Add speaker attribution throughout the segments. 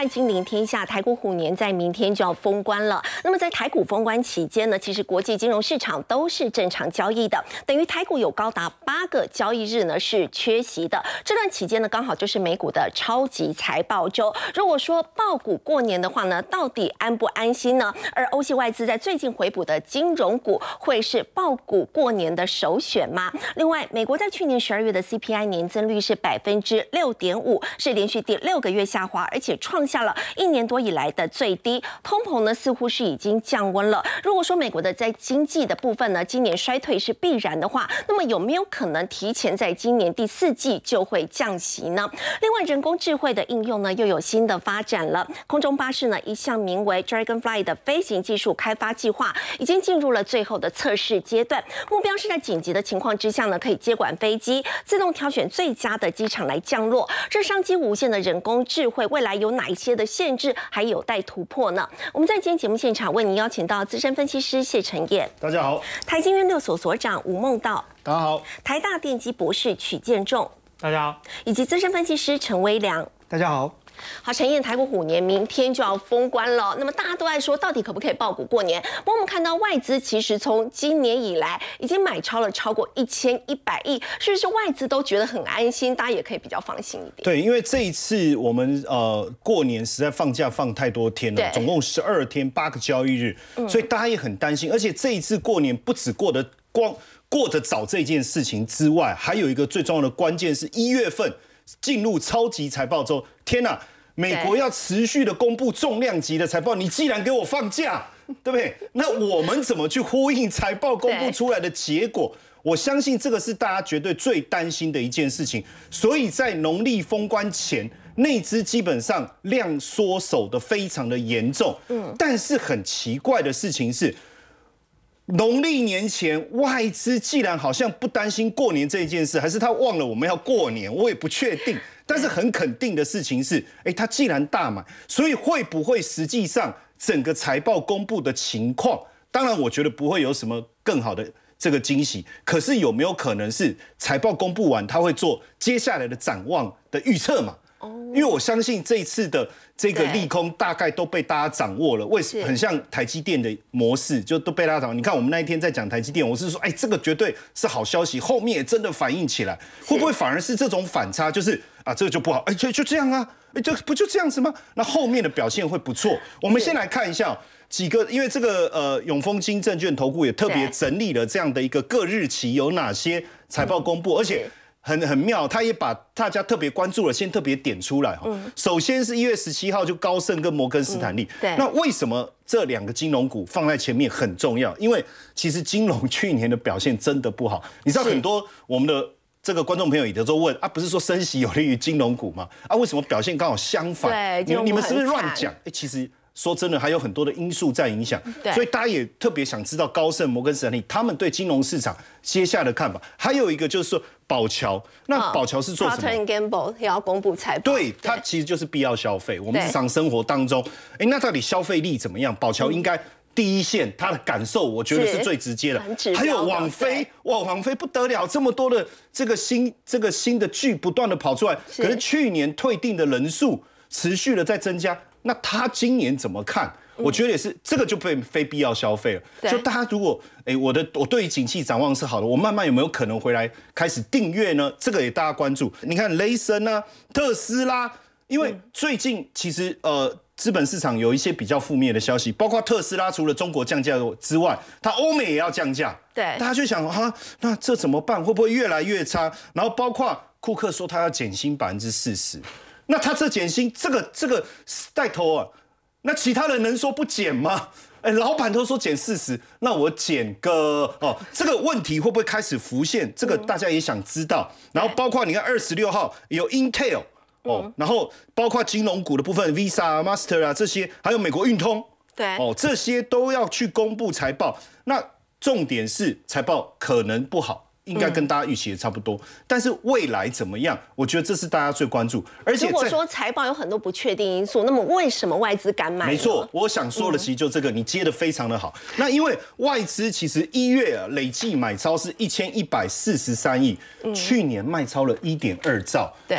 Speaker 1: 欢金临天下，台股虎年在明天就要封关了。那么在台股封关期间呢，其实国际金融市场都是正常交易的，等于台股有高达八个交易日呢是缺席的。这段期间呢，刚好就是美股的超级财报周。如果说爆股过年的话呢，到底安不安心呢？而欧系外资在最近回补的金融股，会是爆股过年的首选吗？另外，美国在去年十二月的 CPI 年增率是百分之六点五，是连续第六个月下滑，而且创下了一年多以来的最低。通膨呢，似乎是已经降温了。如果说美国的在经济的部分呢，今年衰退是必然的话，那么有没有可能提前在今年第四季就会降息呢？另外，人工智慧的应用呢，又有新的发展了。空中巴士呢，一项名为 Dragonfly 的飞行技术开发计划，已经进入了最后的测试阶段。目标是在紧急的情况之下呢，可以接管飞机，自动挑选最佳的机场来降落。这商机无限的人工智慧，未来有哪一些的限制还有待突破呢？我们在今天节目现场为您邀请到资深分析师谢晨燕，
Speaker 2: 大家好；
Speaker 1: 台经院六所所长吴梦道，
Speaker 2: 大家好；
Speaker 1: 台大电机博士曲建仲，
Speaker 3: 大家好；
Speaker 1: 以及资深分析师陈威良，
Speaker 4: 大家好。
Speaker 1: 好，陈燕，台股虎年明天就要封关了。那么大家都在说，到底可不可以爆股过年？不过我们看到外资其实从今年以来已经买超了超过一千一百亿，是不是外资都觉得很安心？大家也可以比较放心一点。
Speaker 2: 对，因为这一次我们呃过年实在放假放太多天了，总共十二天八个交易日，所以大家也很担心。而且这一次过年不止过得光过得早这件事情之外，还有一个最重要的关键是一月份进入超级财报周。天呐！美国要持续的公布重量级的财报，你既然给我放假，对不对？那我们怎么去呼应财报公布出来的结果？我相信这个是大家绝对最担心的一件事情。所以在农历封关前，内资基本上量缩手的非常的严重。嗯，但是很奇怪的事情是，农历年前外资既然好像不担心过年这一件事，还是他忘了我们要过年？我也不确定。但是很肯定的事情是，哎，他既然大买，所以会不会实际上整个财报公布的情况？当然，我觉得不会有什么更好的这个惊喜。可是有没有可能是财报公布完，他会做接下来的展望的预测嘛？因为我相信这一次的这个利空大概都被大家掌握了，为什很像台积电的模式，就都被大家掌握。你看我们那一天在讲台积电，我是说，哎，这个绝对是好消息，后面也真的反映起来，会不会反而是这种反差？就是啊，这个就不好，哎，就就这样啊，哎，就不就这样子吗？那后面的表现会不错。我们先来看一下几个，因为这个呃永丰金证券投顾也特别整理了这样的一个各日期有哪些财报公布，而且。很很妙，他也把大家特别关注了，先特别点出来哈。首先是一月十七号就高盛跟摩根斯坦利。
Speaker 1: 对。
Speaker 2: 那为什么这两个金融股放在前面很重要？因为其实金融去年的表现真的不好。你知道很多我们的这个观众朋友也都问啊，不是说升息有利于金融股吗？啊，为什么表现刚好相反？
Speaker 1: 对，
Speaker 2: 你们是不是乱讲？哎，其实。说真的，还有很多的因素在影响，所以大家也特别想知道高盛、摩根士丹利他们对金融市场接下来的看法。还有一个就是说宝桥，那宝桥是做什么
Speaker 1: ？Gamble 也要公布财报，
Speaker 2: 对，它其实就是必要消费。我们日常生活当中，哎，那到底消费力怎么样？宝桥应该第一线，他的感受我觉得是最直接的。还有网飞，哇，网飞不得了，这么多的这个新这个新的剧不断的跑出来，可是去年退订的人数持续的在增加。那他今年怎么看？我觉得也是，这个就被非必要消费了。就大家如果，哎，我的我对于景气展望是好的，我慢慢有没有可能回来开始订阅呢？这个也大家关注。你看雷神啊，特斯拉，因为最近其实呃资本市场有一些比较负面的消息，包括特斯拉除了中国降价之外，它欧美也要降价。
Speaker 1: 对，
Speaker 2: 大家就想哈，那这怎么办？会不会越来越差？然后包括库克说他要减薪百分之四十。那他这减薪，这个这个带头啊，那其他人能说不减吗？哎，老板都说减四十，那我减个哦，这个问题会不会开始浮现？这个大家也想知道。然后包括你看二十六号有 Intel 哦，然后包括金融股的部分，Visa、Master 啊这些，还有美国运通，
Speaker 1: 对
Speaker 2: 哦，这些都要去公布财报。那重点是财报可能不好。应该跟大家预期也差不多，但是未来怎么样？我觉得这是大家最关注。而且
Speaker 1: 如果说财报有很多不确定因素，那么为什么外资敢买？
Speaker 2: 没错，我想说的其实就这个，你接的非常的好。那因为外资其实一月啊累计买超是一千一百四十三亿，去年卖超了一点二兆。
Speaker 1: 对，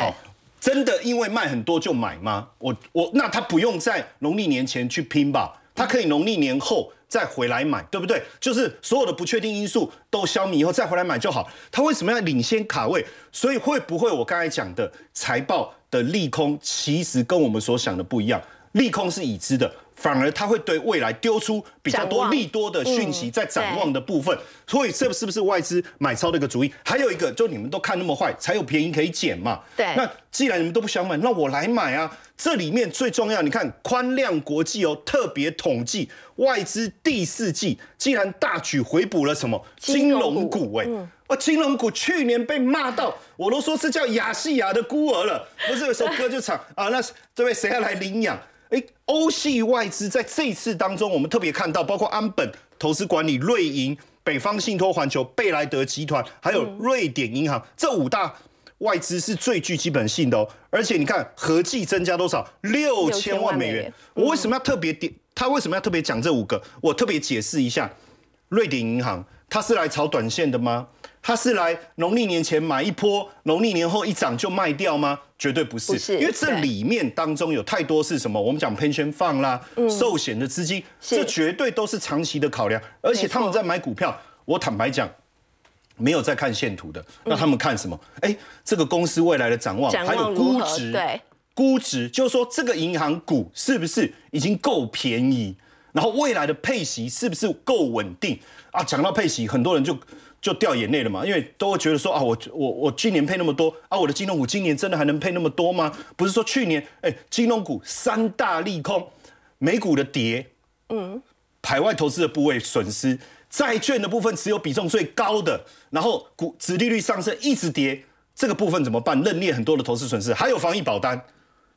Speaker 2: 真的因为卖很多就买吗？我我那他不用在农历年前去拼吧？他可以农历年后再回来买，对不对？就是所有的不确定因素都消弭以后再回来买就好。他为什么要领先卡位？所以会不会我刚才讲的财报的利空，其实跟我们所想的不一样？利空是已知的。反而它会对未来丢出比较多利多的讯息，在展望的部分，所以这是不是外资买超的一个主意？还有一个，就你们都看那么坏，才有便宜可以捡嘛。
Speaker 1: 对。
Speaker 2: 那既然你们都不想买，那我来买啊！这里面最重要，你看宽量国际哦，特别统计外资第四季竟然大举回补了什么金融股？哎，哇，金融股去年被骂到，我都说是叫亚细亚的孤儿了。不是有首歌就唱啊，那这位谁要来领养？哎，欧系外资在这一次当中，我们特别看到，包括安本投资管理、瑞银、北方信托环球、贝莱德集团，还有瑞典银行，这五大外资是最具基本性的哦。而且你看，合计增加多少？六千万美元。我为什么要特别点？他为什么要特别讲这五个？我特别解释一下，瑞典银行，它是来炒短线的吗？他是来农历年前买一波，农历年后一涨就卖掉吗？绝对不是，因为这里面当中有太多是什么？我们讲 pension fund 啦，寿险的资金，这绝对都是长期的考量。而且他们在买股票，我坦白讲，没有在看线图的，那他们看什么？哎，这个公司未来的展望，
Speaker 1: 还有估值，对，
Speaker 2: 估值就是说这个银行股是不是已经够便宜？然后未来的配息是不是够稳定？啊，讲到配息，很多人就。就掉眼泪了嘛，因为都会觉得说啊，我我我今年配那么多啊，我的金融股今年真的还能配那么多吗？不是说去年哎，金融股三大利空，美股的跌，嗯，海外投资的部位损失，债券的部分持有比重最高的，然后股殖利率上升一直跌，这个部分怎么办？认列很多的投资损失，还有防疫保单，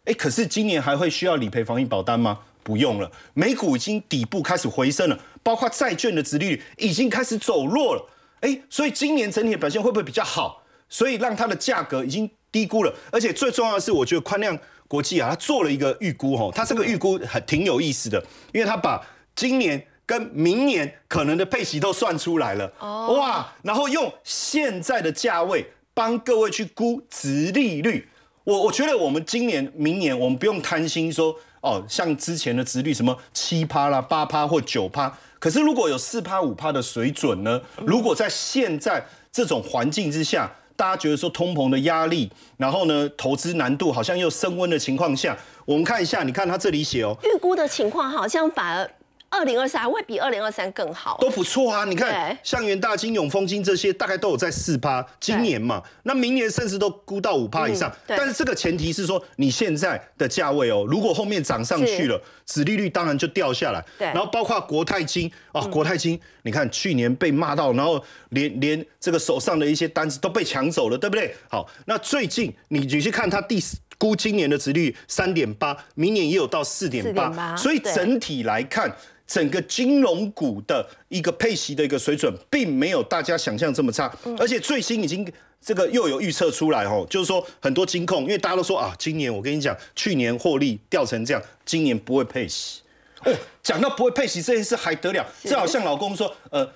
Speaker 2: 哎，可是今年还会需要理赔防疫保单吗？不用了，美股已经底部开始回升了，包括债券的殖利率已经开始走弱了。哎，所以今年整体的表现会不会比较好？所以让它的价格已经低估了，而且最重要的是，我觉得宽量国际啊，它做了一个预估哈，它这个预估很挺有意思的，因为它把今年跟明年可能的配息都算出来了，哇，然后用现在的价位帮各位去估值利率。我我觉得我们今年、明年我们不用贪心说哦，像之前的值率什么七趴啦、八趴或九趴。可是如果有四趴五趴的水准呢？如果在现在这种环境之下，大家觉得说通膨的压力，然后呢投资难度好像又升温的情况下，我们看一下，你看他这里写哦，
Speaker 1: 预估的情况好像反而。二零二三还会比二零二三更好，
Speaker 2: 都不错啊！你看，像元大金、永丰金这些，大概都有在四趴。今年嘛，那明年甚至都估到五趴以上。但是这个前提是说，你现在的价位哦，如果后面涨上去了，子利率当然就掉下来。
Speaker 1: 对。
Speaker 2: 然后包括国泰金啊，国泰金，你看去年被骂到，然后连连这个手上的一些单子都被抢走了，对不对？好，那最近你你去看它第估今年的殖率三点八，明年也有到四点八，所以整体来看。整个金融股的一个配息的一个水准，并没有大家想象这么差，而且最新已经这个又有预测出来哦，就是说很多金控，因为大家都说啊，今年我跟你讲，去年获利掉成这样，今年不会配息哦。讲到不会配息这件事还得了？这好像老公说，呃，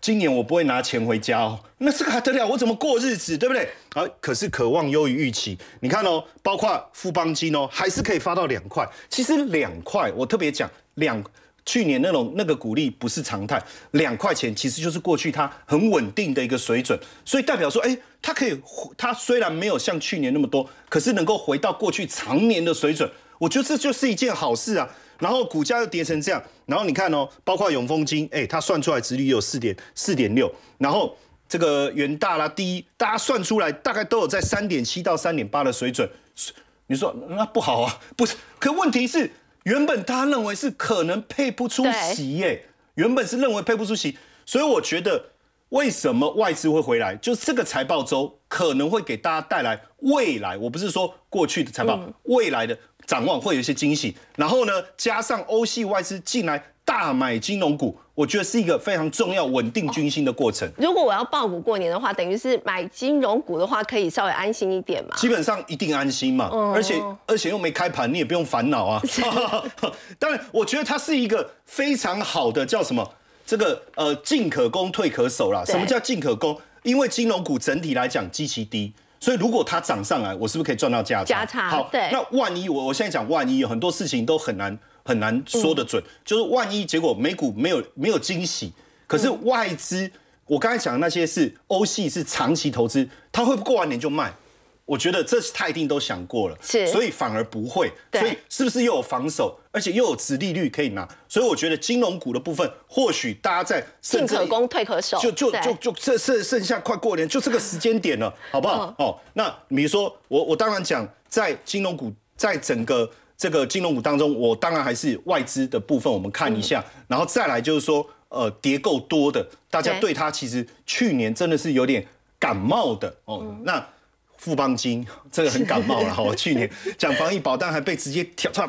Speaker 2: 今年我不会拿钱回家哦，那这个还得了？我怎么过日子，对不对？啊，可是渴望优于预期，你看哦，包括富邦金哦，还是可以发到两块。其实两块，我特别讲两。去年那种那个股利不是常态，两块钱其实就是过去它很稳定的一个水准，所以代表说，哎，它可以，它虽然没有像去年那么多，可是能够回到过去常年的水准，我觉得这就是一件好事啊。然后股价又跌成这样，然后你看哦，包括永丰金，哎，它算出来值率有四点四点六，然后这个元大啦，第一，大家算出来大概都有在三点七到三点八的水准，你说那不好啊？不是，可问题是。原本他认为是可能配不出席耶，原本是认为配不出席，所以我觉得为什么外资会回来，就是这个财报周可能会给大家带来未来，我不是说过去的财报，未来的展望会有一些惊喜，然后呢，加上欧系外资进来。大买金融股，我觉得是一个非常重要、稳定军心的过程。
Speaker 1: 如果我要报股过年的话，等于是买金融股的话，可以稍微安心一点嘛？
Speaker 2: 基本上一定安心嘛，而且而且又没开盘，你也不用烦恼啊。当然，我觉得它是一个非常好的叫什么？这个呃，进可攻，退可守啦。什么叫进可攻？因为金融股整体来讲极其低。所以如果它涨上来，我是不是可以赚到价差？
Speaker 1: 价差
Speaker 2: 好，
Speaker 1: 对。
Speaker 2: 那万一我我现在讲万一，有很多事情都很难很难说得准，就是万一结果美股没有没有惊喜，可是外资，我刚才讲的那些是欧系是长期投资，他会不过完年就卖。我觉得这是他一定都想过了，
Speaker 1: 是，
Speaker 2: 所以反而不会，所以是不是又有防守，而且又有殖利率可以拿？所以我觉得金融股的部分，或许大家在
Speaker 1: 进可攻退可守，
Speaker 2: 就就就就这剩剩下快过年，就这个时间点了，好不好？哦，那比如说我我当然讲，在金融股在整个这个金融股当中，我当然还是外资的部分，我们看一下，然后再来就是说，呃，跌够多的，大家对它其实去年真的是有点感冒的哦，那。富邦金这个很感冒了哈，去年讲防疫保单还被直接挑出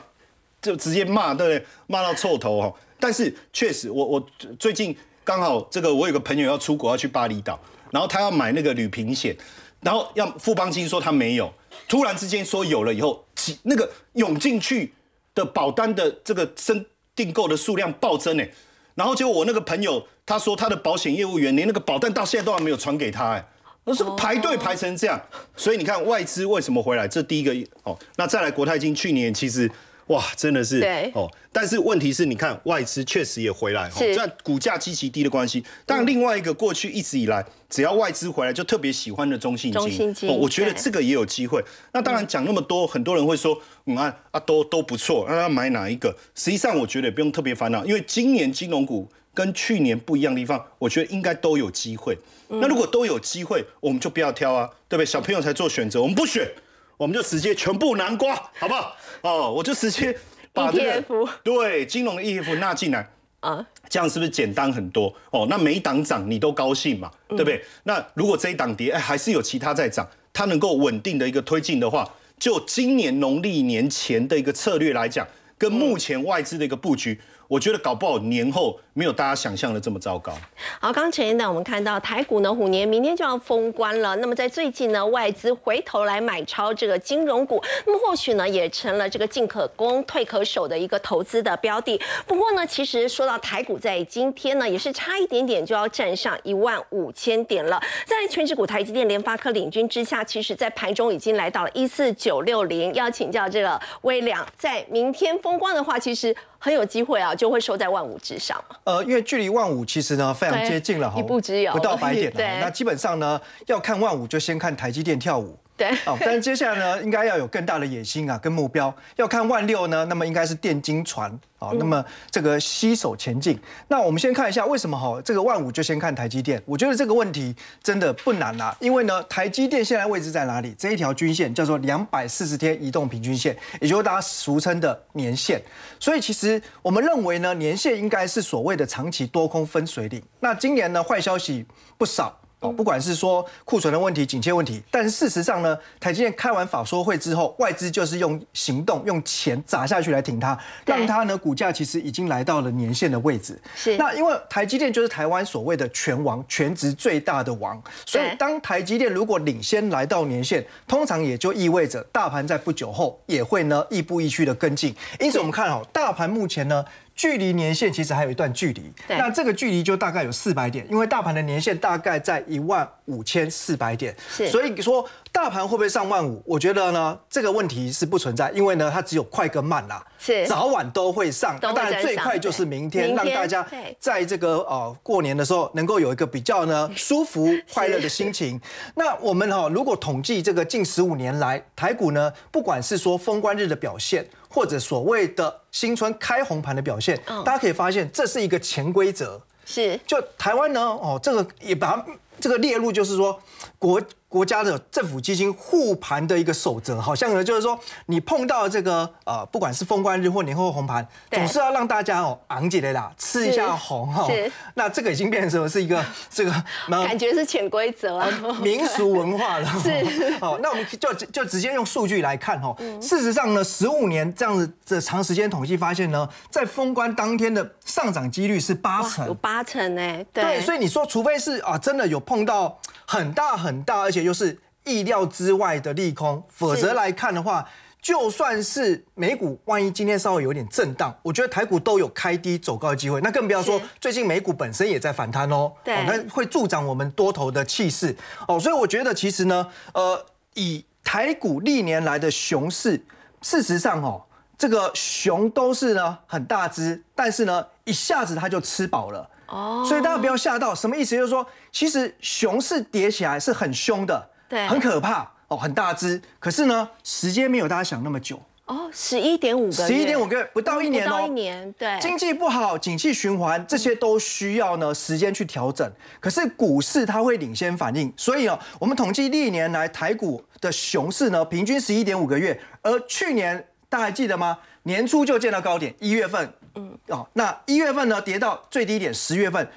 Speaker 2: 就直接骂，对不对？骂到臭头哈。但是确实，我我最近刚好这个我有个朋友要出国要去巴厘岛，然后他要买那个旅平险，然后要富邦金说他没有，突然之间说有了以后，几那个涌进去的保单的这个申订购的数量暴增哎，然后结果我那个朋友他说他的保险业务员连那个保单到现在都还没有传给他哎。那是排队排成这样，所以你看外资为什么回来？这第一个哦，那再来国泰金去年其实哇真的是
Speaker 1: 哦，
Speaker 2: 但是问题是你看外资确实也回来，这样股价极其低的关系。但另外一个过去一直以来只要外资回来就特别喜欢的中信金，我觉得这个也有机会。那当然讲那么多，很多人会说嗯啊啊都都不错，那要买哪一个？实际上我觉得也不用特别烦恼，因为今年金融股。跟去年不一样的地方，我觉得应该都有机会。那如果都有机会，我们就不要挑啊，对不对？小朋友才做选择，我们不选，我们就直接全部南瓜，好不好？哦，我就直接
Speaker 1: 把这个
Speaker 2: 对金融的 ETF 纳进来啊，这样是不是简单很多？哦，那每一档涨你都高兴嘛，对不对？那如果这一档跌，哎，还是有其他在涨，它能够稳定的一个推进的话，就今年农历年前的一个策略来讲，跟目前外资的一个布局。我觉得搞不好年后没有大家想象的这么糟糕。
Speaker 1: 好，刚前一段，我们看到台股呢虎年明天就要封关了。那么在最近呢，外资回头来买超这个金融股，那么或许呢也成了这个进可攻退可守的一个投资的标的。不过呢，其实说到台股在今天呢，也是差一点点就要站上一万五千点了。在全指股台积电、联发科领军之下，其实在盘中已经来到了一四九六零。要请教这个微良，在明天封关的话，其实。很有机会啊，就会收在万五之上
Speaker 3: 呃，因为距离万五其实呢非常接近了，
Speaker 1: 一步之遥，
Speaker 3: 不到百点了。那基本上呢，要看万五就先看台积电跳舞。
Speaker 1: 对，
Speaker 3: 哦，但是接下来呢，应该要有更大的野心啊，跟目标。要看万六呢，那么应该是电金船啊，那么这个携手前进。那我们先看一下为什么哈，这个万五就先看台积电。我觉得这个问题真的不难啊，因为呢，台积电现在位置在哪里？这一条均线叫做两百四十天移动平均线，也就是大家俗称的年线。所以其实我们认为呢，年线应该是所谓的长期多空分水岭。那今年呢，坏消息不少。哦，不管是说库存的问题、紧切问题，但是事实上呢，台积电开完法说会之后，外资就是用行动、用钱砸下去来挺它，让它呢股价其实已经来到了年线的位置。
Speaker 1: 是。
Speaker 3: 那因为台积电就是台湾所谓的全王、全职最大的王，所以当台积电如果领先来到年线，通常也就意味着大盘在不久后也会呢亦步亦趋的跟进。因此我们看好大盘目前呢。距离年线其实还有一段距离，那这个距离就大概有四百点，因为大盘的年线大概在一万五千四百点，所以说。大盘会不会上万五？我觉得呢，这个问题是不存在，因为呢，它只有快跟慢啦，
Speaker 1: 是
Speaker 3: 早晚都会上。当然最快就是明天，让大家在这个呃过年的时候能够有一个比较呢 舒服快乐的心情。那我们哈，如果统计这个近十五年来台股呢，不管是说封关日的表现，或者所谓的新春开红盘的表现，大家可以发现这是一个潜规则。
Speaker 1: 是，
Speaker 3: 就台湾呢，哦，这个也把它这个列入，就是说国。国家的政府基金护盘的一个守则，好像呢，就是说你碰到这个呃，不管是封关日或年后红盘，总是要让大家哦昂起来啦，吃一下红哈。那这个已经变成什么？是一个 这个
Speaker 1: 感觉是潜规则啊，
Speaker 3: 民俗文化了。
Speaker 1: 是。
Speaker 3: 好，那我们就就直接用数据来看哈。事实上呢，十五年这样子的长时间统计发现呢，在封关当天的上涨几率是八成，
Speaker 1: 有八成哎。
Speaker 3: 对。所以你说，除非是啊，真的有碰到很大很大，而且又是意料之外的利空，否则来看的话，就算是美股万一今天稍微有点震荡，我觉得台股都有开低走高的机会。那更不要说最近美股本身也在反弹哦，
Speaker 1: 对，
Speaker 3: 那会助长我们多头的气势哦。所以我觉得其实呢，呃。以台股历年来的熊市，事实上哦，这个熊都是呢很大只，但是呢一下子它就吃饱了哦，所以大家不要吓到。什么意思？就是说，其实熊市跌起来是很凶的，
Speaker 1: 对，
Speaker 3: 很可怕哦，很大只。可是呢，时间没有大家想那么久。
Speaker 1: 哦，十一点五个
Speaker 3: 十一点五个月不到一年
Speaker 1: 哦，不到一年，对，
Speaker 3: 经济不好，景气循环，这些都需要呢时间去调整。可是股市它会领先反应，所以哦，我们统计历年来台股的熊市呢，平均十一点五个月，而去年大家还记得吗？年初就见到高点，一月份，嗯，哦，那一月份呢跌到最低点，十月份。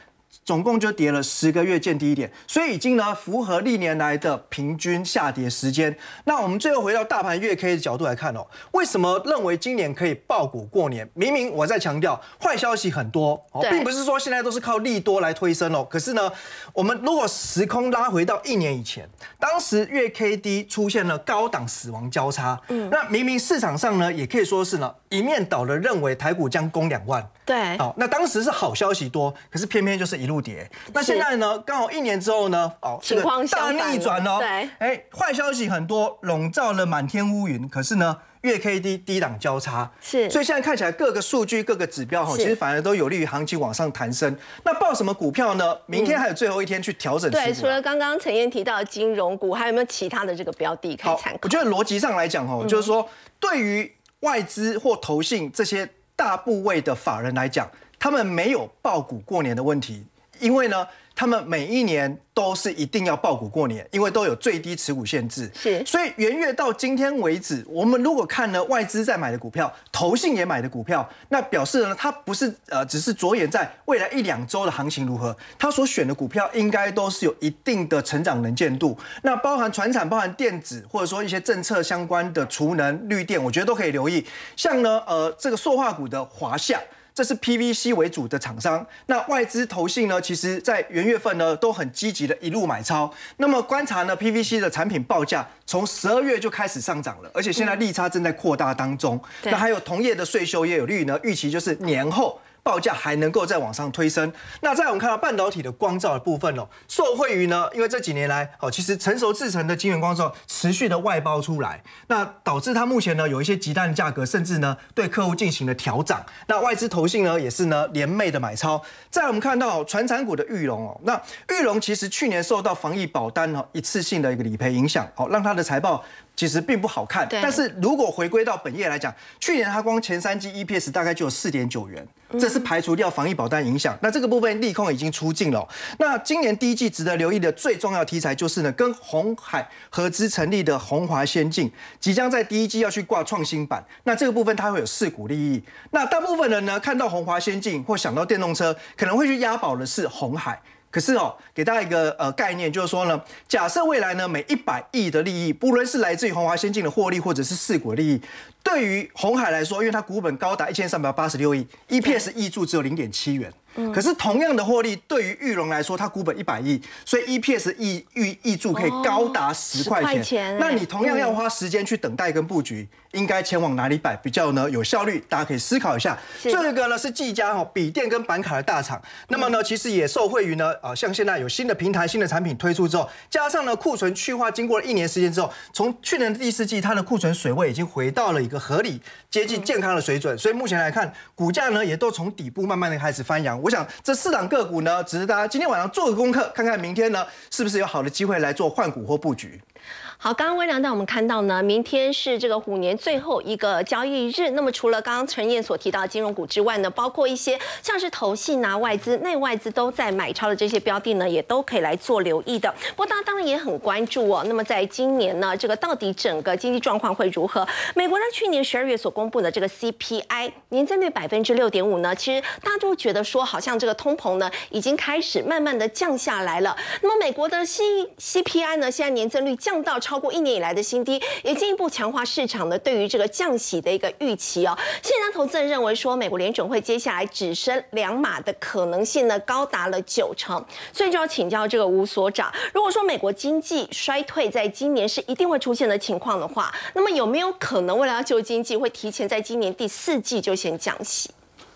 Speaker 3: 总共就跌了十个月见低点，所以已经呢符合历年来的平均下跌时间。那我们最后回到大盘月 K 的角度来看哦，为什么认为今年可以爆股过年？明明我在强调坏消息很多哦，并不是说现在都是靠利多来推升哦。可是呢，我们如果时空拉回到一年以前，当时月 K D 出现了高档死亡交叉，嗯，那明明市场上呢也可以说是呢一面倒的认为台股将攻两万。
Speaker 1: 对，
Speaker 3: 好，那当时是好消息多，可是偏偏就是一路跌。那现在呢？刚好一年之后呢？
Speaker 1: 哦，情况
Speaker 3: 大逆转哦。
Speaker 1: 对，
Speaker 3: 哎，坏消息很多，笼罩了满天乌云。可是呢，月 K D 低档交叉，
Speaker 1: 是，
Speaker 3: 所以现在看起来各个数据、各个指标哈，其实反而都有利于行情往上弹升。那报什么股票呢？明天还有最后一天去调整。
Speaker 1: 对，除了刚刚陈燕提到的金融股，还有没有其他的这个标的可以参考？
Speaker 3: 我觉得逻辑上来讲哦，就是说，对于外资或投信这些大部位的法人来讲。他们没有爆股过年的问题，因为呢，他们每一年都是一定要爆股过年，因为都有最低持股限制。
Speaker 1: 是，
Speaker 3: 所以元月到今天为止，我们如果看呢外资在买的股票，投信也买的股票，那表示呢，它不是呃只是着眼在未来一两周的行情如何，它所选的股票应该都是有一定的成长能见度。那包含船产、包含电子，或者说一些政策相关的储能、绿电，我觉得都可以留意。像呢，呃，这个塑化股的华夏。这是 PVC 为主的厂商，那外资投信呢，其实在元月份呢都很积极的一路买超。那么观察呢，PVC 的产品报价从十二月就开始上涨了，而且现在利差正在扩大当中。那还有同业的税收也有利于呢，预期就是年后。报价还能够再往上推升。那在我们看到半导体的光照的部分哦，受惠于呢，因为这几年来哦，其实成熟制成的晶圆光照持续的外包出来，那导致它目前呢有一些极端的价格，甚至呢对客户进行了调涨。那外资投信呢也是呢连袂的买超。在我们看到传产股的玉龙哦，那玉龙其实去年受到防疫保单哦一次性的一个理赔影响，哦让它的财报。其实并不好看，但是如果回归到本业来讲，去年它光前三季 EPS 大概就有四点九元，这是排除掉防疫保单影响。那这个部分利空已经出尽了。那今年第一季值得留意的最重要题材就是呢，跟红海合资成立的红华先进，即将在第一季要去挂创新版。那这个部分它会有四股利益。那大部分人呢看到红华先进或想到电动车，可能会去押宝的是红海。可是哦，给大家一个呃概念，就是说呢，假设未来呢每一百亿的利益，不论是来自于宏华先进的获利，或者是四股利益，对于红海来说，因为它股本高达一千三百八十六亿，EPS 溢注只有零点七元。可是同样的获利，对于玉龙来说，它股本一百亿，所以 EPS 溢预溢注可以高达十块钱。那你同样要花时间去等待跟布局，应该前往哪里摆比较呢？有效率？大家可以思考一下。这个呢是技嘉哈笔电跟板卡的大厂，那么呢其实也受惠于呢啊像现在有新的平台、新的产品推出之后，加上呢库存去化，经过了一年时间之后，从去年的第四季，它的库存水位已经回到了一个合理、接近健康的水准。所以目前来看，股价呢也都从底部慢慢的开始翻扬。我想这四档个股呢，只是大家今天晚上做个功课，看看明天呢是不是有好的机会来做换股或布局。
Speaker 1: 好，刚刚微良带我们看到呢，明天是这个虎年最后一个交易日。那么除了刚刚陈燕所提到的金融股之外呢，包括一些像是投信啊、外资、内外资都在买超的这些标的呢，也都可以来做留意的。不过大家当然也很关注哦。那么在今年呢，这个到底整个经济状况会如何？美国呢，去年十二月所公布的这个 CPI 年增率百分之六点五呢，其实大家都觉得说，好像这个通膨呢已经开始慢慢的降下来了。那么美国的 C CPI 呢，现在年增率降到。超过一年以来的新低，也进一步强化市场的对于这个降息的一个预期哦。现在投资人认为说，美国联准会接下来只升两码的可能性呢，高达了九成。所以就要请教这个吴所长，如果说美国经济衰退在今年是一定会出现的情况的话，那么有没有可能为了要救经济，会提前在今年第四季就先降息？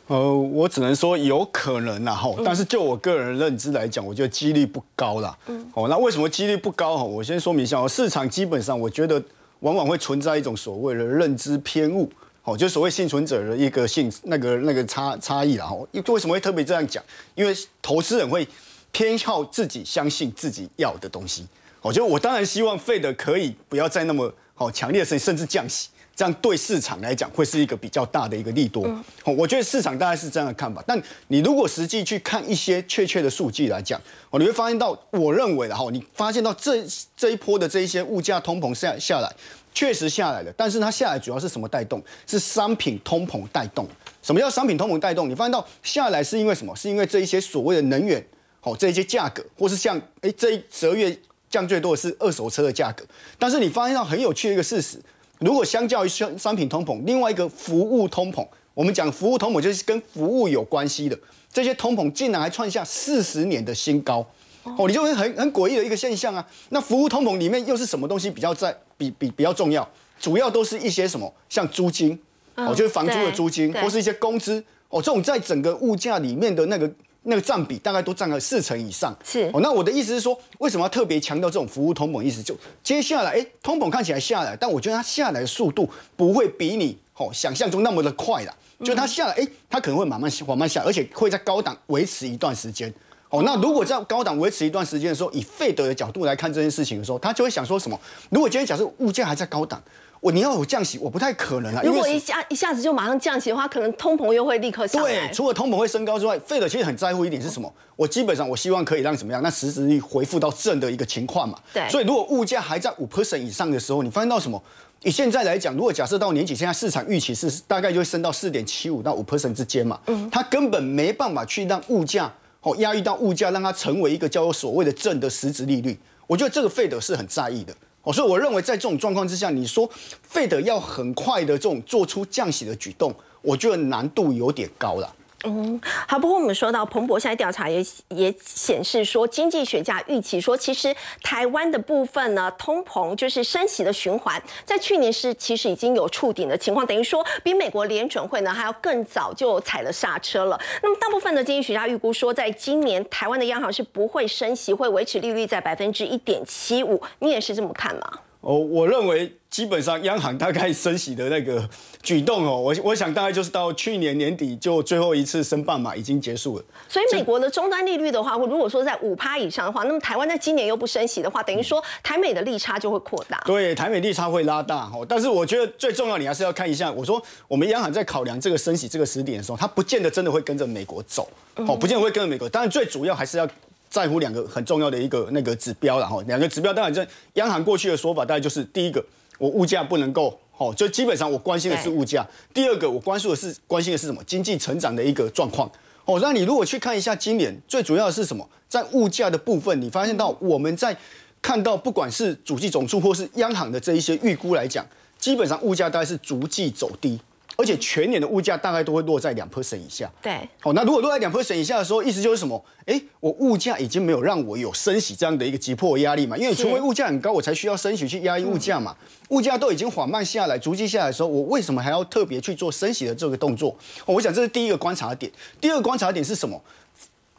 Speaker 4: 呃，我只能说有可能啦，哈，但是就我个人认知来讲，我觉得几率不高啦。嗯，哦，那为什么几率不高？哈，我先说明一下哦，市场基本上我觉得往往会存在一种所谓的认知偏误，哦，就所谓幸存者的一个性那个那个差差异啦。哦，为什么会特别这样讲？因为投资人会偏好自己相信自己要的东西。我觉得我当然希望费的可以不要再那么好强烈的甚至降息。这样对市场来讲会是一个比较大的一个利多，我觉得市场大概是这样的看法。但你如果实际去看一些确切的数据来讲，哦，你会发现到，我认为的哈，你发现到这这一波的这一些物价通膨下下来，确实下来了。但是它下来主要是什么带动？是商品通膨带动。什么叫商品通膨带动？你发现到下来是因为什么？是因为这一些所谓的能源，哦，这一些价格，或是像哎，这一十二月降最多的是二手车的价格。但是你发现到很有趣的一个事实。如果相较于商商品通膨，另外一个服务通膨，我们讲服务通膨就是跟服务有关系的这些通膨，竟然还创下四十年的新高，哦，你就会很很诡异的一个现象啊。那服务通膨里面又是什么东西比较在比比比较重要？主要都是一些什么，像租金，哦，就是房租的租金，或是一些工资，哦，这种在整个物价里面的那个。那个占比大概都占了四成以上，
Speaker 1: 是
Speaker 4: 哦。那我的意思是说，为什么要特别强调这种服务通膨？意思就接下来，哎，通膨看起来下来，但我觉得它下来的速度不会比你哦想象中那么的快啦。就它下来，哎，它可能会慢慢缓慢下，而且会在高档维持一段时间。哦，那如果在高档维持一段时间的时候，以费德的角度来看这件事情的时候，他就会想说什么？如果今天假设物价还在高档。我你要有降息，我不太可能啊。
Speaker 1: 如果一下一下子就马上降息的话，可能通膨又会立刻上
Speaker 4: 来。对，除了通膨会升高之外，费德其实很在乎一点是什么？我基本上我希望可以让怎么样？那实质率恢复到正的一个情况嘛。
Speaker 1: 对。
Speaker 4: 所以如果物价还在五 percent 以上的时候，你发现到什么？以现在来讲，如果假设到年底，现在市场预期是大概就会升到四点七五到五 percent 之间嘛。嗯。它根本没办法去让物价哦压抑到物价，让它成为一个叫做所谓的正的实质利率。我觉得这个费德是很在意的。哦，所以我认为在这种状况之下，你说费德要很快的这种做出降息的举动，我觉得难度有点高了。
Speaker 1: 嗯，好。不过我们说到彭博现在调查也也显示说，经济学家预期说，其实台湾的部分呢，通膨就是升息的循环，在去年是其实已经有触顶的情况，等于说比美国联准会呢还要更早就踩了刹车了。那么大部分的经济学家预估说，在今年台湾的央行是不会升息，会维持利率在百分之一点七五。你也是这么看吗？
Speaker 4: 哦，我认为基本上央行大概升息的那个举动哦，我我想大概就是到去年年底就最后一次升半码已经结束了。
Speaker 1: 所以美国的终端利率的话，如果说在五趴以上的话，那么台湾在今年又不升息的话，等于说台美的利差就会扩大。
Speaker 4: 对，台美利差会拉大哦。但是我觉得最重要，你还是要看一下。我说我们央行在考量这个升息这个时点的时候，它不见得真的会跟着美国走哦，不见得会跟着美国。当然最主要还是要。在乎两个很重要的一个那个指标然后两个指标当然这央行过去的说法大概就是第一个，我物价不能够好，就基本上我关心的是物价。第二个我关注的是关心的是什么？经济成长的一个状况哦。那你如果去看一下今年最主要的是什么？在物价的部分，你发现到我们在看到不管是主计总数或是央行的这一些预估来讲，基本上物价大概是逐季走低。而且全年的物价大概都会落在两 percent 以下。
Speaker 1: 对，
Speaker 4: 好，那如果落在两 percent 以下的时候，意思就是什么？哎，我物价已经没有让我有升息这样的一个急迫压力嘛？因为除非物价很高，我才需要升息去压抑物价嘛。物价都已经缓慢下来、逐季下来的时候，我为什么还要特别去做升息的这个动作？我想这是第一个观察点。第二个观察点是什么？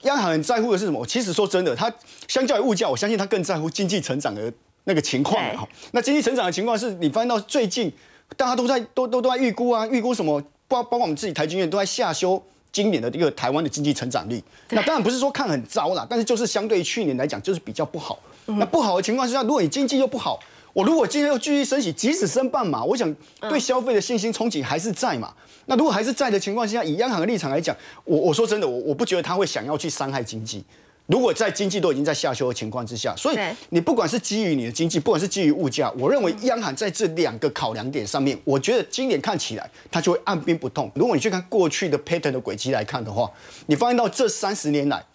Speaker 4: 央行很在乎的是什么？其实说真的，它相较于物价，我相信它更在乎经济成长的那个情况。好，那经济成长的情况是你发现到最近。大家都在都都都在预估啊，预估什么？包包括我们自己台经院都在下修今年的一个台湾的经济成长率。那当然不是说看很糟啦，但是就是相对于去年来讲，就是比较不好。那不好的情况之下，如果你经济又不好，我如果今天又继续升息，即使升半码，我想对消费的信心憧憬还是在嘛。那如果还是在的情况下，以央行的立场来讲，我我说真的，我我不觉得他会想要去伤害经济。如果在经济都已经在下修的情况之下，所以你不管是基于你的经济，不管是基于物价，我认为央行在这两个考量点上面，我觉得今年看起来它就会按兵不动。如果你去看过去的 pattern 的轨迹来看的话，你发现到这三十年来，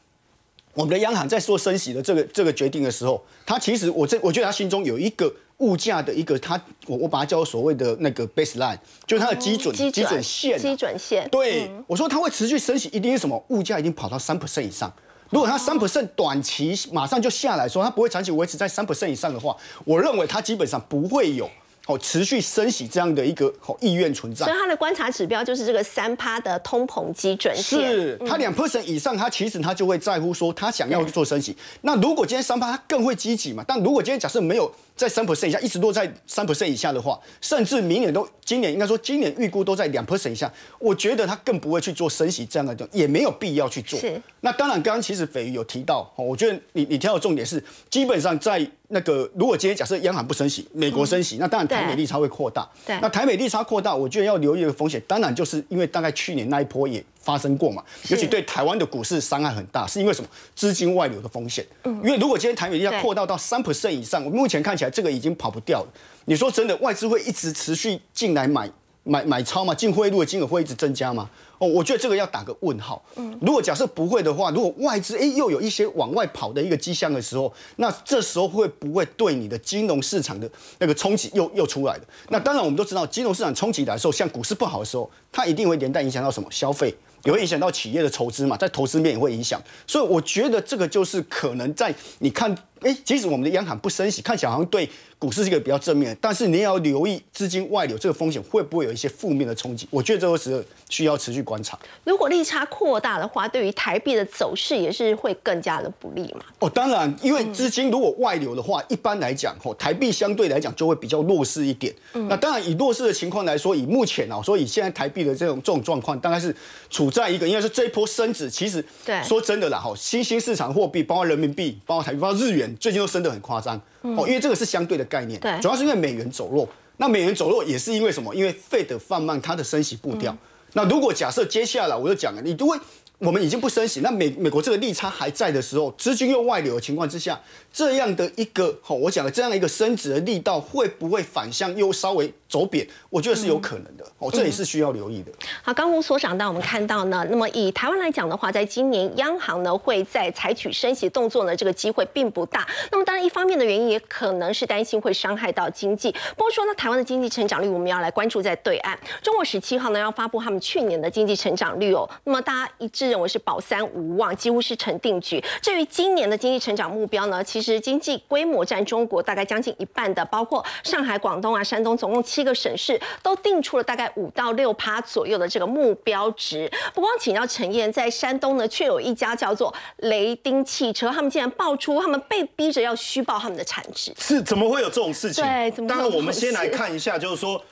Speaker 4: 我们的央行在做升息的这个这个决定的时候，它其实我这我觉得它心中有一个物价的一个它我我把它叫做所谓的那个 baseline，就是它的基准基准线
Speaker 1: 基准线。
Speaker 4: 对，我说它会持续升息，一定是什么？物价已经跑到三 percent 以上。如果它三 percent 短期马上就下来说，它不会长期维持在三 percent 以上的话，我认为它基本上不会有哦持续升息这样的一个哦意愿存在。
Speaker 1: 所以它的观察指标就是这个三趴的通膨基准线。
Speaker 4: 是它两 percent 以上，它其实它就会在乎说它想要做升息。那如果今天三趴，它更会积极嘛？但如果今天假设没有在三 percent 以下，一直都在三 percent 以下的话，甚至明年都今年应该说今年预估都在两 percent 以下，我觉得他更不会去做升息这样的，也没有必要去做。
Speaker 1: 是。
Speaker 4: 那当然，刚刚其实斐鱼有提到，我觉得你你挑的重点是，基本上在那个如果今天假设央行不升息，美国升息，那当然台美利差会扩大。
Speaker 1: 对。
Speaker 4: 那台美利差扩大，我觉得要留意的风险，当然就是因为大概去年那一波也发生过嘛，尤其对台湾的股市伤害很大，是因为什么？资金外流的风险。嗯。因为如果今天台美利差扩大到三 percent 以上，我目前看起来这个已经跑不掉了。你说真的，外资会一直持续进来买买买超吗？进汇入的金额会一直增加吗？哦，我觉得这个要打个问号。嗯，如果假设不会的话，如果外资哎又有一些往外跑的一个迹象的时候，那这时候会不会对你的金融市场的那个冲击又又出来了？那当然，我们都知道金融市场冲击来的时候，像股市不好的时候，它一定会连带影响到什么消费，也会影响到企业的筹资嘛，在投资面也会影响。所以我觉得这个就是可能在你看，哎，即使我们的央行不升息，看起来好像对。股市是一个比较正面，但是你也要留意资金外流这个风险会不会有一些负面的冲击？我觉得这个时候需要持续观察。
Speaker 1: 如果利差扩大的话，对于台币的走势也是会更加的不利嘛？
Speaker 4: 哦，当然，因为资金如果外流的话，一般来讲，吼台币相对来讲就会比较弱势一点。那当然，以弱势的情况来说，以目前啊，所以现在台币的这种这种状况，大概是处在一个应该是这一波升值，其实对说真的啦，哈，新兴市场货币，包括人民币，包括台币，包括日元，最近都升得很夸张。哦，因为这个是相对的概念，
Speaker 1: 对，
Speaker 4: 主要是因为美元走弱。那美元走弱也是因为什么？因为费的放慢它的升息步调。那如果假设接下来我就讲了，你如果我们已经不升息，那美美国这个利差还在的时候，资金又外流的情况之下，这样的一个好，我讲的这样的一个升值的力道会不会反向又稍微？走贬，我觉得是有可能的哦，这也是需要留意的。
Speaker 1: 好，刚吴所长，当我们看到呢，那么以台湾来讲的话，在今年央行呢会在采取升息动作呢，这个机会并不大。那么当然，一方面的原因也可能是担心会伤害到经济。不过说呢，台湾的经济成长率，我们要来关注在对岸，中国十七号呢要发布他们去年的经济成长率哦。那么大家一致认为是保三无望，几乎是成定局。至于今年的经济成长目标呢，其实经济规模占中国大概将近一半的，包括上海、广东啊、山东，总共七。七个省市都定出了大概五到六趴左右的这个目标值。不光请到陈燕，在山东呢，却有一家叫做雷丁汽车，他们竟然爆出他们被逼着要虚报他们的产值。
Speaker 2: 是怎么会有这种事情？
Speaker 1: 对，
Speaker 2: 当然我们先来看一下，就是说。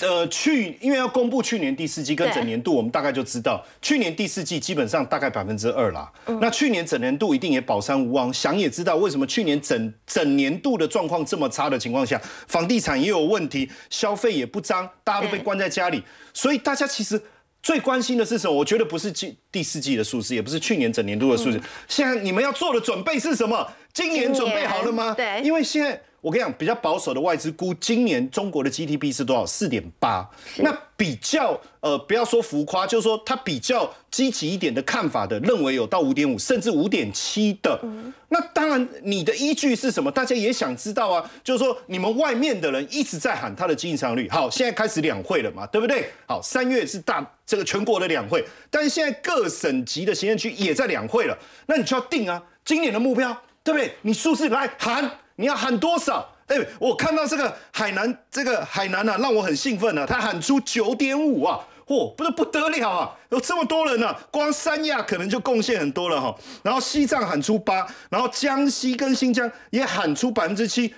Speaker 2: 呃，去因为要公布去年第四季跟整年度，我们大概就知道，去年第四季基本上大概百分之二啦。那去年整年度一定也保山无望，想也知道为什么去年整整年度的状况这么差的情况下，房地产也有问题，消费也不彰，大家都被关在家里，所以大家其实最关心的是什么？我觉得不是季第四季的数字，也不是去年整年度的数字，现在你们要做的准备是什么？今年准备好了吗？
Speaker 1: 对，
Speaker 2: 因为现在。我跟你讲，比较保守的外资估今年中国的 GDP 是多少？四点八。那比较呃，不要说浮夸，就是说它比较积极一点的看法的，认为有到五点五，甚至五点七的。那当然，你的依据是什么？大家也想知道啊。就是说，你们外面的人一直在喊它的经济增长率。好，现在开始两会了嘛，对不对？好，三月是大这个全国的两会，但是现在各省级的行政区也在两会了，那你就要定啊，今年的目标，对不对？你数字来喊。你要喊多少？哎，我看到这个海南，这个海南啊，让我很兴奋啊！他喊出九点五啊，嚯，不是不得了啊！有这么多人呢，光三亚可能就贡献很多了哈。然后西藏喊出八，然后江西跟新疆也喊出百分之七。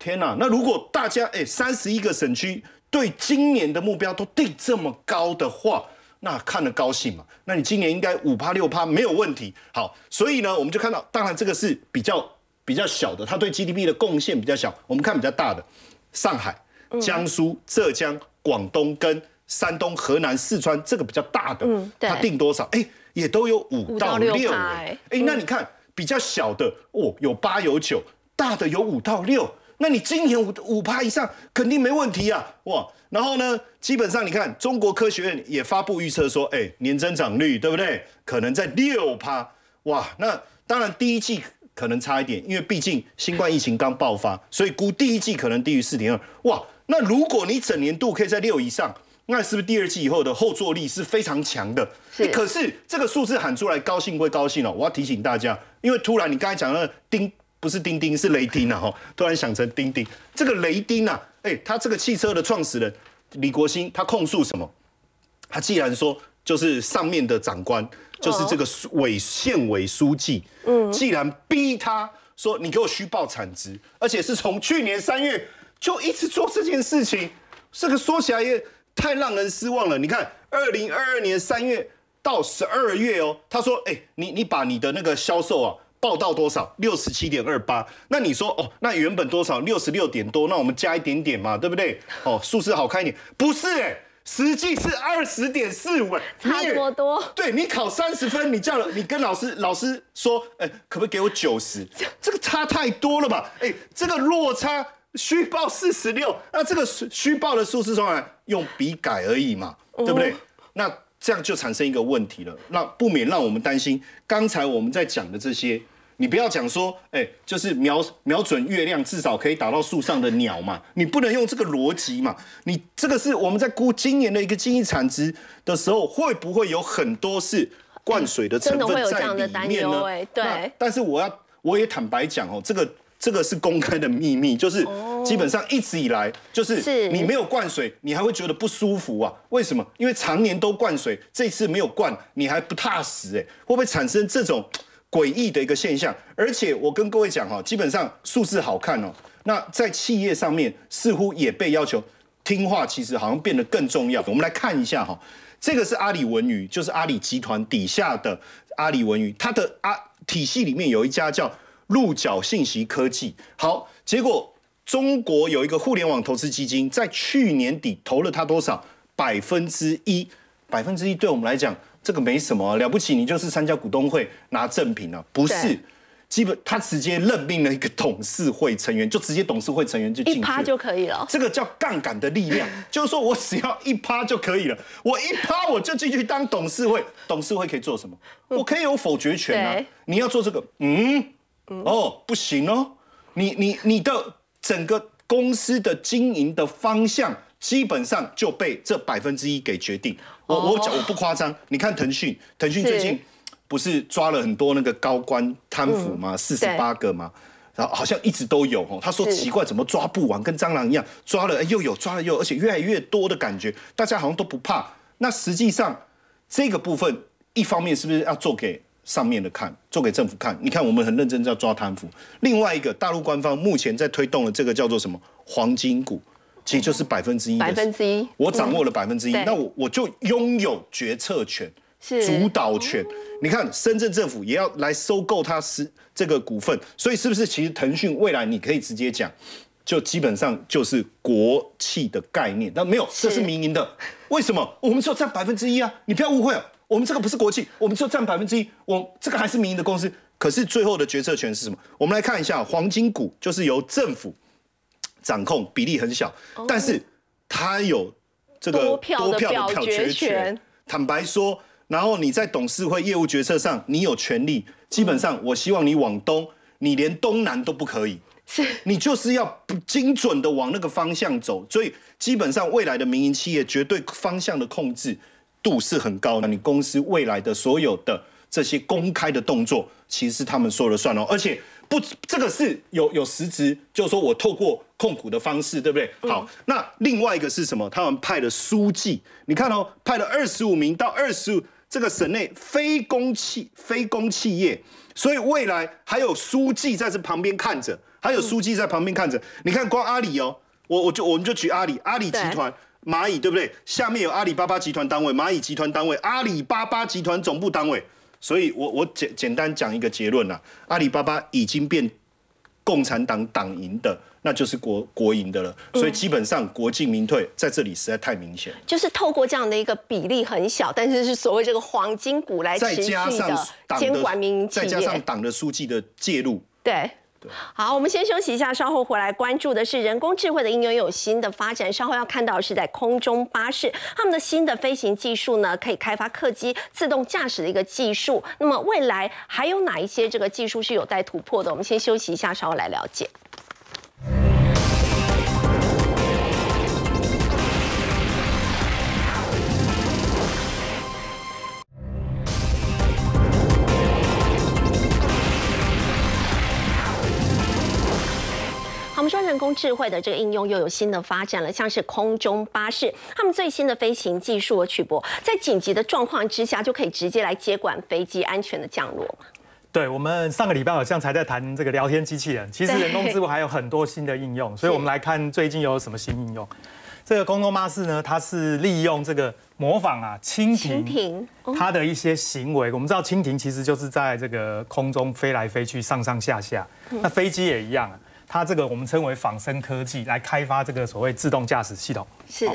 Speaker 2: 天哪！那如果大家哎，三十一个省区对今年的目标都定这么高的话，那看得高兴嘛？那你今年应该五趴六趴没有问题。好，所以呢，我们就看到，当然这个是比较。比较小的，它对 GDP 的贡献比较小。我们看比较大的，上海、江苏、浙江、广东跟山东、河南、四川，这个比较大的，它定多少？哎，也都有五到六。哎，那你看比较小的，哦，有八有九，大的有五到六。那你今年五五趴以上肯定没问题啊，哇！然后呢，基本上你看，中国科学院也发布预测说，哎，年增长率对不对？可能在六趴，哇！那当然第一季。可能差一点，因为毕竟新冠疫情刚爆发，所以估第一季可能低于四点二。哇，那如果你整年度可以在六以上，那是不是第二季以后的后坐力是非常强的？
Speaker 1: 是。
Speaker 2: 可是这个数字喊出来，高兴归高兴哦，我要提醒大家，因为突然你刚才讲的钉不是钉钉是雷丁啊，哈，突然想成钉钉，这个雷丁啊。哎，他这个汽车的创始人李国兴，他控诉什么？他既然说就是上面的长官，就是这个委县委书记，嗯，既然逼他说你给我虚报产值，而且是从去年三月就一直做这件事情，这个说起来也太让人失望了。你看，二零二二年三月到十二月哦，他说，哎，你你把你的那个销售啊报到多少？六十七点二八。那你说哦，那原本多少？六十六点多，那我们加一点点嘛，对不对？哦，数字好看一点，不是哎。实际是二十点四五，
Speaker 1: 差这么多。
Speaker 2: 对你考三十分，你叫了，你跟老师老师说，哎，可不可以给我九十？这个差太多了吧？哎，这个落差虚报四十六，那这个虚报的数字出来用笔改而已嘛，对不对？那这样就产生一个问题了，那不免让我们担心，刚才我们在讲的这些。你不要讲说，哎，就是瞄瞄准月亮，至少可以打到树上的鸟嘛。你不能用这个逻辑嘛。你这个是我们在估今年的一个经济产值的时候，会不会有很多是灌水的成分在里面呢？
Speaker 1: 对。
Speaker 2: 但是我要我也坦白讲哦，这个这个是公开的秘密，就是基本上一直以来就是你没有灌水，你还会觉得不舒服啊？为什么？因为常年都灌水，这次没有灌，你还不踏实哎，会不会产生这种？诡异的一个现象，而且我跟各位讲哈，基本上数字好看哦，那在企业上面似乎也被要求听话，其实好像变得更重要。我们来看一下哈，这个是阿里文娱，就是阿里集团底下的阿里文娱，它的阿体系里面有一家叫鹿角信息科技。好，结果中国有一个互联网投资基金，在去年底投了它多少？百分之一，百分之一，对我们来讲。这个没什么了不起，你就是参加股东会拿赠品了，不是？基本他直接任命了一个董事会成员，就直接董事会成员就
Speaker 1: 一趴就可以了。
Speaker 2: 这个叫杠杆的力量，就是说我只要一趴就可以了，我一趴我就进去当董事会，董事会可以做什么？我可以有否决权啊！你要做这个，嗯，哦，不行哦，你你你的整个公司的经营的方向。基本上就被这百分之一给决定。我我讲我不夸张，你看腾讯，腾讯最近不是抓了很多那个高官贪腐吗？四十八个吗？然后好像一直都有哦。他说奇怪，怎么抓不完，跟蟑螂一样，抓了又有，抓了又，而且越来越多的感觉，大家好像都不怕。那实际上这个部分，一方面是不是要做给上面的看，做给政府看？你看我们很认真在抓贪腐。另外一个，大陆官方目前在推动的这个叫做什么黄金股？其实就是百分之一，
Speaker 1: 百分之一，
Speaker 2: 我掌握了百分之一，那我我就拥有决策权、主导权。你看，深圳政府也要来收购它是这个股份，所以是不是？其实腾讯未来你可以直接讲，就基本上就是国企的概念。但没有，这是民营的。为什么？我们只有占百分之一啊！你不要误会，我们这个不是国企，我们只有占百分之一。我这个还是民营的公司，可是最后的决策权是什么？我们来看一下，黄金股就是由政府。掌控比例很小，但是他有这个多
Speaker 1: 票的表决权。
Speaker 2: 坦白说，然后你在董事会业务决策上，你有权利。基本上，我希望你往东，你连东南都不可以。
Speaker 1: 是，
Speaker 2: 你就是要不精准的往那个方向走。所以，基本上未来的民营企业绝对方向的控制度是很高的。你公司未来的所有的这些公开的动作，其实是他们说了算哦。而且。不，这个是有有实质，就是说我透过控股的方式，对不对？好，那另外一个是什么？他们派了书记，你看哦，派了二十五名到二十五这个省内非公企非公企业，所以未来还有书记在这旁边看着，还有书记在旁边看着。你看，光阿里哦，我我就我们就举阿里，阿里集团蚂蚁，对不对？下面有阿里巴巴集团单位、蚂蚁集团单位、阿里巴巴集团总部单位。所以，我我简简单讲一个结论啦，阿里巴巴已经变共产党党赢的，那就是国国营的了。所以基本上国进民退在这里实在太明显。
Speaker 1: 就是透过这样的一个比例很小，但是是所谓这个黄金股来持续的监管民营
Speaker 2: 再加上党的书记的介入，
Speaker 1: 对。好，我们先休息一下，稍后回来关注的是人工智慧的应用有新的发展。稍后要看到是在空中巴士，他们的新的飞行技术呢，可以开发客机自动驾驶的一个技术。那么未来还有哪一些这个技术是有待突破的？我们先休息一下，稍后来了解。说人工智慧的这个应用又有新的发展了，像是空中巴士，他们最新的飞行技术的曲博，在紧急的状况之下就可以直接来接管飞机安全的降落
Speaker 5: 对，我们上个礼拜好像才在谈这个聊天机器人，其实人工智慧还有很多新的应用，所以我们来看最近有什么新应用。这个空中巴士呢，它是利用这个模仿啊蜻蜓它的一些行为。我们知道蜻蜓其实就是在这个空中飞来飞去、上上下下。那飞机也一样，它这个我们称为仿生科技来开发这个所谓自动驾驶系统。
Speaker 1: 是，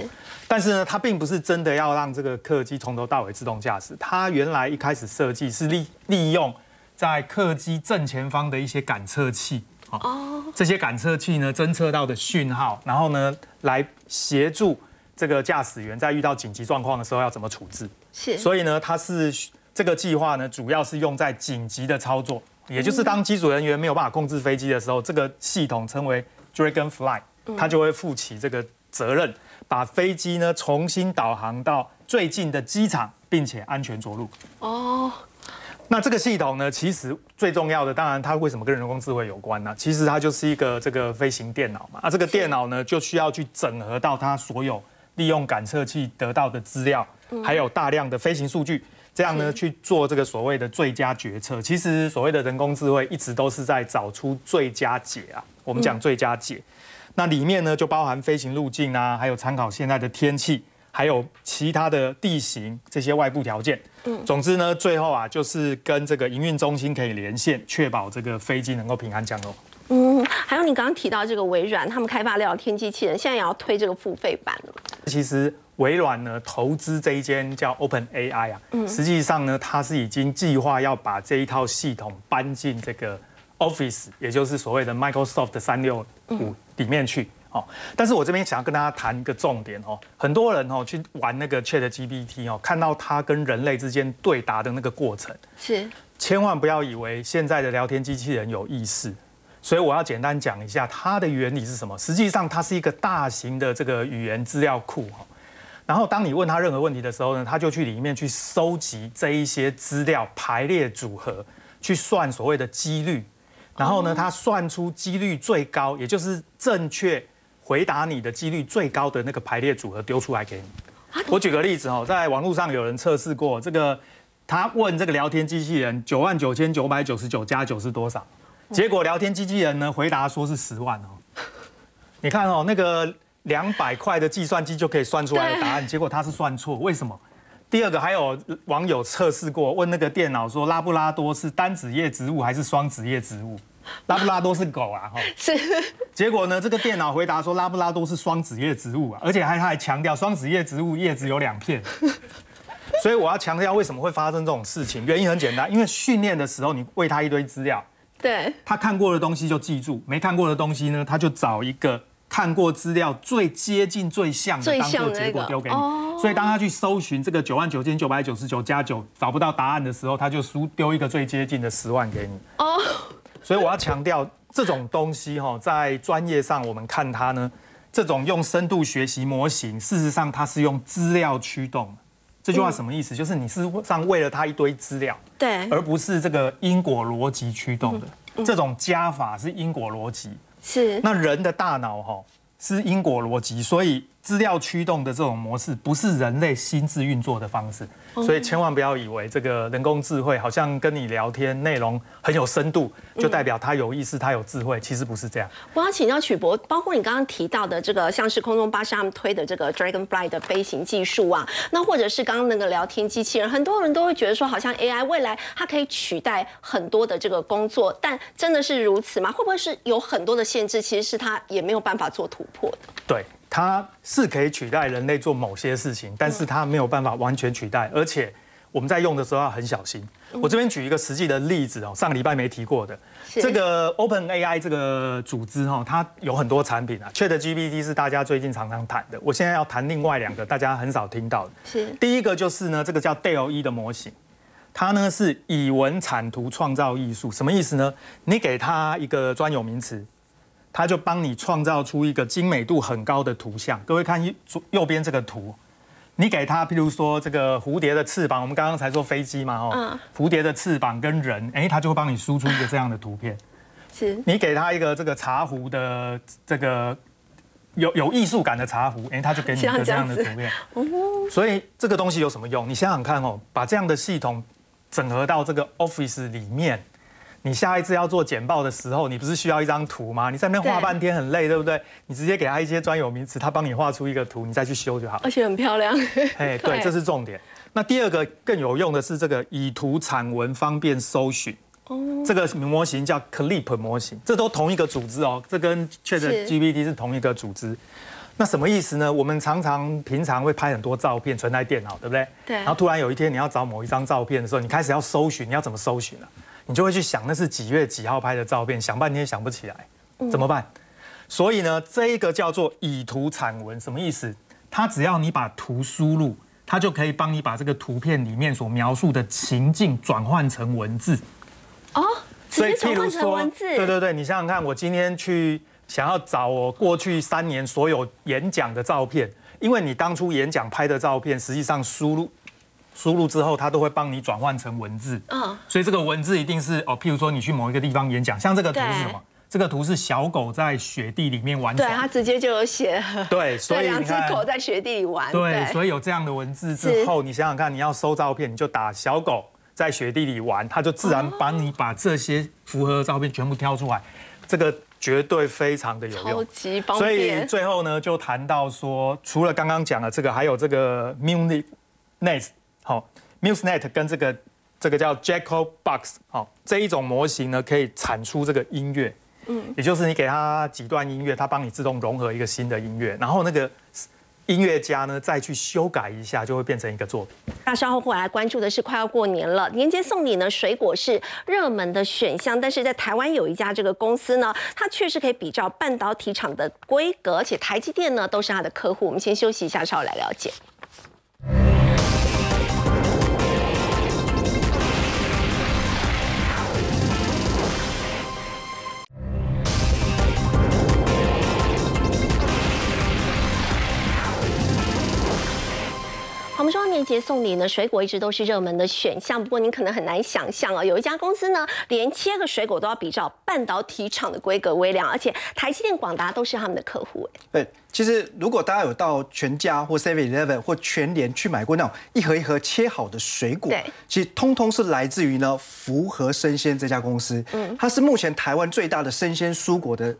Speaker 5: 但是呢，它并不是真的要让这个客机从头到尾自动驾驶。它原来一开始设计是利利用在客机正前方的一些感测器。哦，这些感测器呢，侦测到的讯号，然后呢，来协助这个驾驶员在遇到紧急状况的时候要怎么处置。
Speaker 1: 是，
Speaker 5: 所以呢，它是这个计划呢，主要是用在紧急的操作，也就是当机组人员没有办法控制飞机的时候，这个系统称为 Dragonfly，它就会负起这个责任，把飞机呢重新导航到最近的机场，并且安全着陆。哦。那这个系统呢，其实最重要的，当然它为什么跟人工智慧有关呢？其实它就是一个这个飞行电脑嘛。啊，这个电脑呢，就需要去整合到它所有利用感测器得到的资料，还有大量的飞行数据，这样呢去做这个所谓的最佳决策。其实所谓的人工智慧一直都是在找出最佳解啊。我们讲最佳解，那里面呢就包含飞行路径啊，还有参考现在的天气。还有其他的地形这些外部条件，嗯，总之呢，最后啊，就是跟这个营运中心可以连线，确保这个飞机能够平安降落。
Speaker 1: 嗯，还有你刚刚提到这个微软，他们开发聊天机器人，现在也要推这个付费版了。
Speaker 5: 其实微软呢，投资这一间叫 Open AI 啊，嗯，实际上呢，它是已经计划要把这一套系统搬进这个 Office，也就是所谓的 Microsoft 三六五里面去。哦，但是我这边想要跟大家谈一个重点哦，很多人哦去玩那个 Chat GPT 哦，看到它跟人类之间对答的那个过程，
Speaker 1: 是，
Speaker 5: 千万不要以为现在的聊天机器人有意识，所以我要简单讲一下它的原理是什么。实际上它是一个大型的这个语言资料库哈，然后当你问他任何问题的时候呢，他就去里面去收集这一些资料，排列组合，去算所谓的几率，然后呢，他算出几率最高，也就是正确。回答你的几率最高的那个排列组合丢出来给你。我举个例子哦，在网络上有人测试过这个，他问这个聊天机器人九万九千九百九十九加九是多少？结果聊天机器人呢回答说是十万哦。你看哦，那个两百块的计算机就可以算出来的答案，结果他是算错，为什么？第二个还有网友测试过，问那个电脑说拉布拉多是单子叶植物还是双子叶植物？拉布拉多是狗啊，哈，
Speaker 1: 是。
Speaker 5: 结果呢，这个电脑回答说拉布拉多是双子叶植物啊，而且还他还强调双子叶植物叶子有两片。所以我要强调为什么会发生这种事情，原因很简单，因为训练的时候你喂他一堆资料，
Speaker 1: 对，
Speaker 5: 他看过的东西就记住，没看过的东西呢，他就找一个看过资料最接近最像的当做结果丢给你。所以当他去搜寻这个九万九千九百九十九加九找不到答案的时候，他就输丢一个最接近的十万给你。哦。所以我要强调，这种东西哈，在专业上我们看它呢，这种用深度学习模型，事实上它是用资料驱动。这句话什么意思？就是你事实上为了他一堆资料，
Speaker 1: 对，
Speaker 5: 而不是这个因果逻辑驱动的。这种加法是因果逻辑，
Speaker 1: 是。
Speaker 5: 那人的大脑哈是因果逻辑，所以资料驱动的这种模式不是人类心智运作的方式。所以千万不要以为这个人工智慧好像跟你聊天内容很有深度，就代表它有意思、它有智慧，其实不是这样。
Speaker 1: 我要请教曲博，包括你刚刚提到的这个，像是空中巴士他们推的这个 Dragonfly 的飞行技术啊，那或者是刚刚那个聊天机器人，很多人都会觉得说，好像 AI 未来它可以取代很多的这个工作，但真的是如此吗？会不会是有很多的限制？其实是它也没有办法做突破的。
Speaker 5: 对。它是可以取代人类做某些事情，但是它没有办法完全取代，而且我们在用的时候要很小心。我这边举一个实际的例子哦，上个礼拜没提过的，这个 Open AI 这个组织哈，它有很多产品啊，Chat GPT 是大家最近常常谈的。我现在要谈另外两个大家很少听到的，
Speaker 1: 是
Speaker 5: 第一个就是呢，这个叫 DALL-E 的模型，它呢是以文产图创造艺术，什么意思呢？你给它一个专有名词。它就帮你创造出一个精美度很高的图像。各位看右右边这个图，你给它，譬如说这个蝴蝶的翅膀，我们刚刚才说飞机嘛，哦，蝴蝶的翅膀跟人，哎，它就会帮你输出一个这样的图片。
Speaker 1: 是
Speaker 5: 你给他一个这个茶壶的这个有有艺术感的茶壶，哎，他就给你一个这样的图片。所以这个东西有什么用？你想想看哦，把这样的系统整合到这个 Office 里面。你下一次要做简报的时候，你不是需要一张图吗？你在那边画半天很累，对不对？你直接给他一些专有名词，他帮你画出一个图，你再去修就好。
Speaker 1: 而且很漂亮。
Speaker 5: 哎，对，这是重点。那第二个更有用的是这个以图产文，方便搜寻。哦。这个模型叫 Clip 模型，这都同一个组织哦。这跟 ChatGPT 是同一个组织。那什么意思呢？我们常常平常会拍很多照片存在电脑，对不对？
Speaker 1: 对。
Speaker 5: 然后突然有一天你要找某一张照片的时候，你开始要搜寻，你要怎么搜寻呢？你就会去想那是几月几号拍的照片，想半天想不起来，怎么办？所以呢，这一个叫做以图产文，什么意思？它只要你把图输入，它就可以帮你把这个图片里面所描述的情境转换成文字。
Speaker 1: 哦，所以譬如说，对
Speaker 5: 对对，你想想看，我今天去想要找我过去三年所有演讲的照片，因为你当初演讲拍的照片，实际上输入。输入之后，它都会帮你转换成文字。嗯，所以这个文字一定是哦，譬如说你去某一个地方演讲，像这个图是什么？这个图是小狗在雪地里面玩。
Speaker 1: 对，它直接就有写。
Speaker 5: 对，所以
Speaker 1: 两只狗在雪地里玩。
Speaker 5: 对，所以有这样的文字之后，你想想看，你要搜照片，你就打小狗在雪地里玩，它就自然帮你把这些符合的照片全部挑出来。这个绝对非常的有用，
Speaker 1: 超级方
Speaker 5: 便。所以最后呢，就谈到说，除了刚刚讲的这个，还有这个 Munich Nest。好，MuseNet 跟这个这个叫 Jacob Box，好这一种模型呢，可以产出这个音乐，嗯，也就是你给它几段音乐，它帮你自动融合一个新的音乐，然后那个音乐家呢再去修改一下，就会变成一个作品。
Speaker 1: 那稍后会来关注的是快要过年了，年节送礼呢，水果是热门的选项，但是在台湾有一家这个公司呢，它确实可以比照半导体厂的规格，而且台积电呢都是它的客户。我们先休息一下，稍后来了解。我们说年节送礼呢，水果一直都是热门的选项。不过您可能很难想象啊，有一家公司呢，连切个水果都要比照半导体厂的规格微量，而且台积电、广达都是他们的客户。哎，
Speaker 3: 对，其实如果大家有到全家或 Seven Eleven 或全联去买过那种一盒一盒切好的水果，
Speaker 1: 对，
Speaker 3: 其实通通是来自于呢福和生鲜这家公司。嗯，它是目前台湾最大的生鲜蔬果的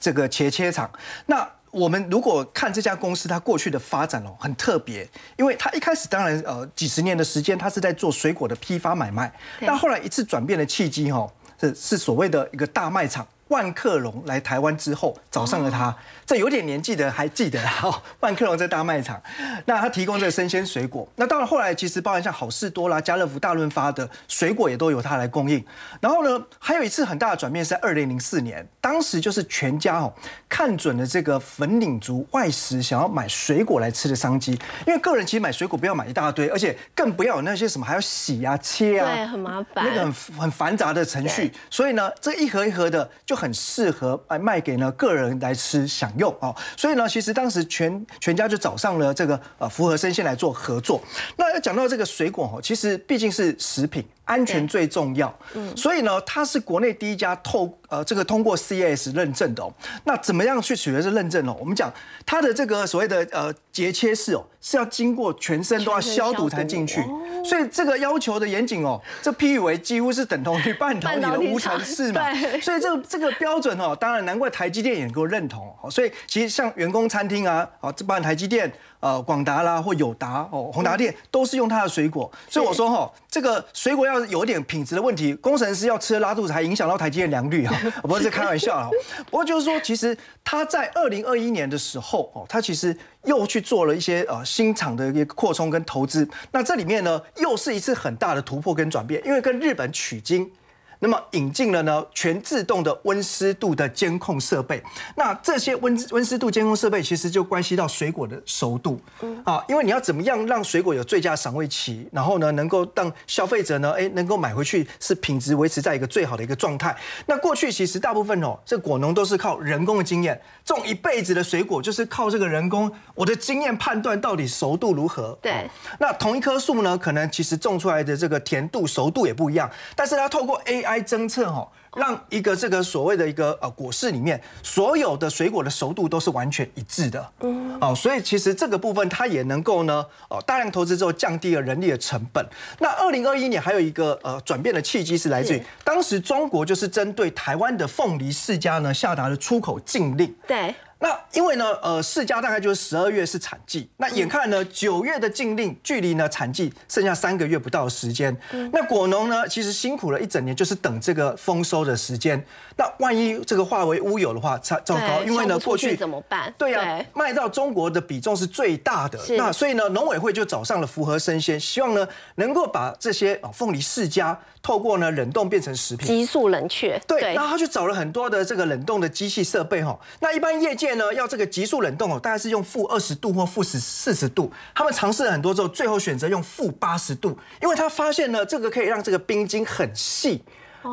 Speaker 3: 这个切切厂。那我们如果看这家公司它过去的发展哦，很特别，因为它一开始当然呃几十年的时间，它是在做水果的批发买卖，但后来一次转变的契机哈，是是所谓的一个大卖场。万客隆来台湾之后找上了他，这有点年纪的还记得哈。万客隆在大卖场，那他提供这个生鲜水果。那到了后来，其实包含像好事多啦、家乐福、大润发的水果也都由他来供应。然后呢，还有一次很大的转变是在二零零四年，当时就是全家哦看准了这个粉岭族外食想要买水果来吃的商机，因为个人其实买水果不要买一大堆，而且更不要有那些什么还要洗啊、切
Speaker 1: 啊，对，很麻烦，
Speaker 3: 那个很很繁杂的程序。所以呢，这一盒一盒的就。很适合哎卖给呢个人来吃享用哦，所以呢，其实当时全全家就找上了这个呃福和生鲜来做合作。那要讲到这个水果哦，其实毕竟是食品。安全最重要，嗯，所以呢，它是国内第一家透呃这个通过 CAS 认证的哦。那怎么样去取得这认证哦？我们讲它的这个所谓的呃节切式哦，是要经过全身都要消毒才进去，所以这个要求的严谨哦，这譬喻为几乎是等同于半导体的无尘室嘛。所以这个这个标准哦，当然难怪台积电也能够认同哦。所以其实像员工餐厅啊，哦，这包含台积电。呃，广达啦或友达哦，宏达电都是用它的水果，所以我说哈，这个水果要有点品质的问题，工程师要吃拉肚子，还影响到台积电良率啊，不是开玩笑啊。不过就是说，其实他在二零二一年的时候哦，他其实又去做了一些呃新厂的一个扩充跟投资，那这里面呢又是一次很大的突破跟转变，因为跟日本取经。那么引进了呢全自动的温湿度的监控设备，那这些温温湿度监控设备其实就关系到水果的熟度，啊，因为你要怎么样让水果有最佳赏味期，然后呢能够让消费者呢哎能够买回去是品质维持在一个最好的一个状态。那过去其实大部分哦这果农都是靠人工的经验种一辈子的水果，就是靠这个人工我的经验判断到底熟度如何。
Speaker 1: 对，
Speaker 3: 那同一棵树呢，可能其实种出来的这个甜度熟度也不一样，但是它透过 A。AI 侦测哈，让一个这个所谓的一个呃果市里面所有的水果的熟度都是完全一致的。嗯，哦，所以其实这个部分它也能够呢，哦，大量投资之后降低了人力的成本。那二零二一年还有一个呃转变的契机是来自于当时中国就是针对台湾的凤梨世家呢下达了出口禁令。
Speaker 1: 对。
Speaker 3: 那因为呢，呃，世家大概就是十二月是产季，那眼看呢九月的禁令距离呢产季剩下三个月不到的时间，那果农呢其实辛苦了一整年，就是等这个丰收的时间。那万一这个化为乌有的话，糟糟糕，
Speaker 1: 因为呢过去怎么办？
Speaker 3: 对呀，卖到中国的比重是最大的，那所以呢农委会就找上了福和生鲜，希望呢能够把这些啊凤梨世家透过呢冷冻变成食品，
Speaker 1: 急速冷却。
Speaker 3: 对，然后他去找了很多的这个冷冻的机器设备哈，那一般业界。呢，要这个急速冷冻哦，大概是用负二十度或负十四十度。他们尝试了很多之后，最后选择用负八十度，因为他发现呢，这个可以让这个冰晶很细。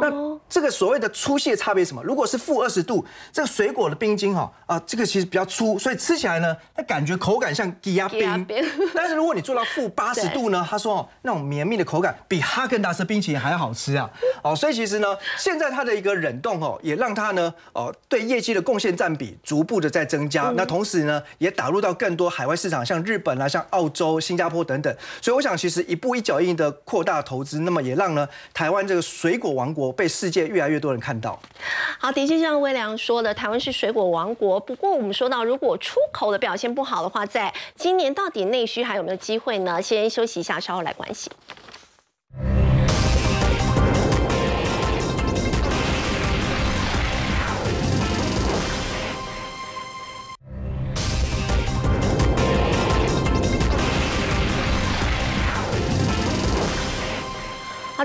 Speaker 3: 那这个所谓的粗细的差别什么？如果是负二十度，这个水果的冰晶哈啊，这个其实比较粗，所以吃起来呢，它感觉口感像低压冰。但是如果你做到负八十度呢，他说哦，那种绵密的口感比哈根达斯冰淇淋还要好吃啊。哦，所以其实呢，现在它的一个冷冻哦，也让它呢哦对业绩的贡献占比逐步的在增加。那同时呢，也打入到更多海外市场，像日本啊、像澳洲、新加坡等等。所以我想，其实一步一脚印的扩大投资，那么也让呢台湾这个水果王国。我被世界越来越多人看到。
Speaker 1: 好，的确像微良说的，台湾是水果王国。不过我们说到，如果出口的表现不好的话，在今年到底内需还有没有机会呢？先休息一下，稍后来关心。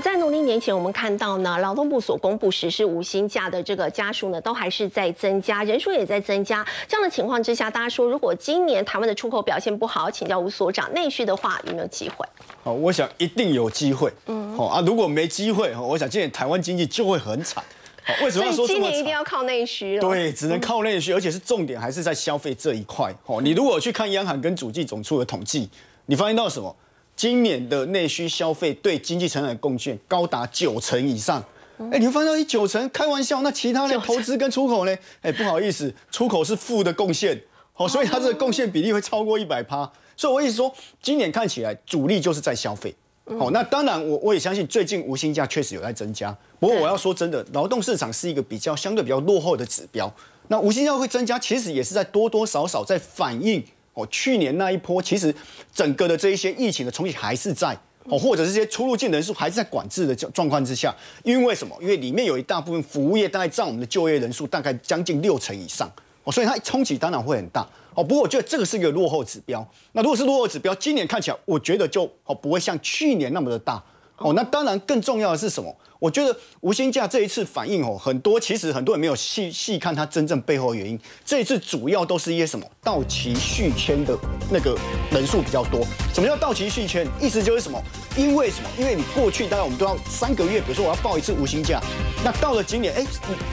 Speaker 1: 在农历年前，我们看到呢，劳动部所公布实施无薪假的这个家数呢，都还是在增加，人数也在增加。这样的情况之下，大家说，如果今年台湾的出口表现不好，请教吴所长，内需的话有没有机会？
Speaker 4: 好，我想一定有机会。嗯，好啊，如果没机会，我想今年台湾经济就会很惨。好，为什么要说
Speaker 1: 今年一定要靠内需？
Speaker 4: 对，只能靠内需，而且是重点还是在消费这一块。哦，你如果去看央行跟主计总处的统计，你发现到什么？今年的内需消费对经济成长的贡献高达九成以上，哎，你会发现一九成，开玩笑，那其他的投资跟出口呢？哎，不好意思，出口是负的贡献，好，所以它这个贡献比例会超过一百趴。所以我意思说，今年看起来主力就是在消费，好，那当然我我也相信最近无薪假确实有在增加，不过我要说真的，劳动市场是一个比较相对比较落后的指标，那无薪假会增加，其实也是在多多少少在反映。哦，去年那一波其实整个的这一些疫情的冲击还是在哦，或者这些出入境人数还是在管制的状况之下。因为什么？因为里面有一大部分服务业大概占我们的就业人数大概将近六成以上哦，所以它冲击当然会很大哦。不过我觉得这个是一个落后指标。那如果是落后指标，今年看起来我觉得就哦不会像去年那么的大哦。那当然更重要的是什么？我觉得无薪假这一次反应哦，很多其实很多人没有细细看它真正背后的原因。这一次主要都是一些什么到期续签的那个人数比较多。什么叫到期续签？意思就是什么？因为什么？因为你过去大概我们都要三个月，比如说我要报一次无薪假，那到了今年，哎，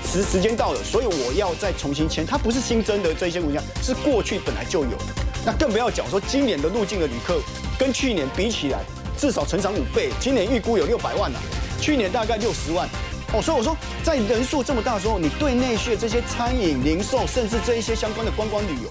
Speaker 4: 时时间到了，所以我要再重新签。它不是新增的这些无薪假，是过去本来就有的。那更不要讲说今年的入境的旅客跟去年比起来，至少成长五倍。今年预估有六百万呢。去年大概六十万，哦，所以我说，在人数这么大的时候，你对内需的这些餐饮、零售，甚至这一些相关的观光旅游，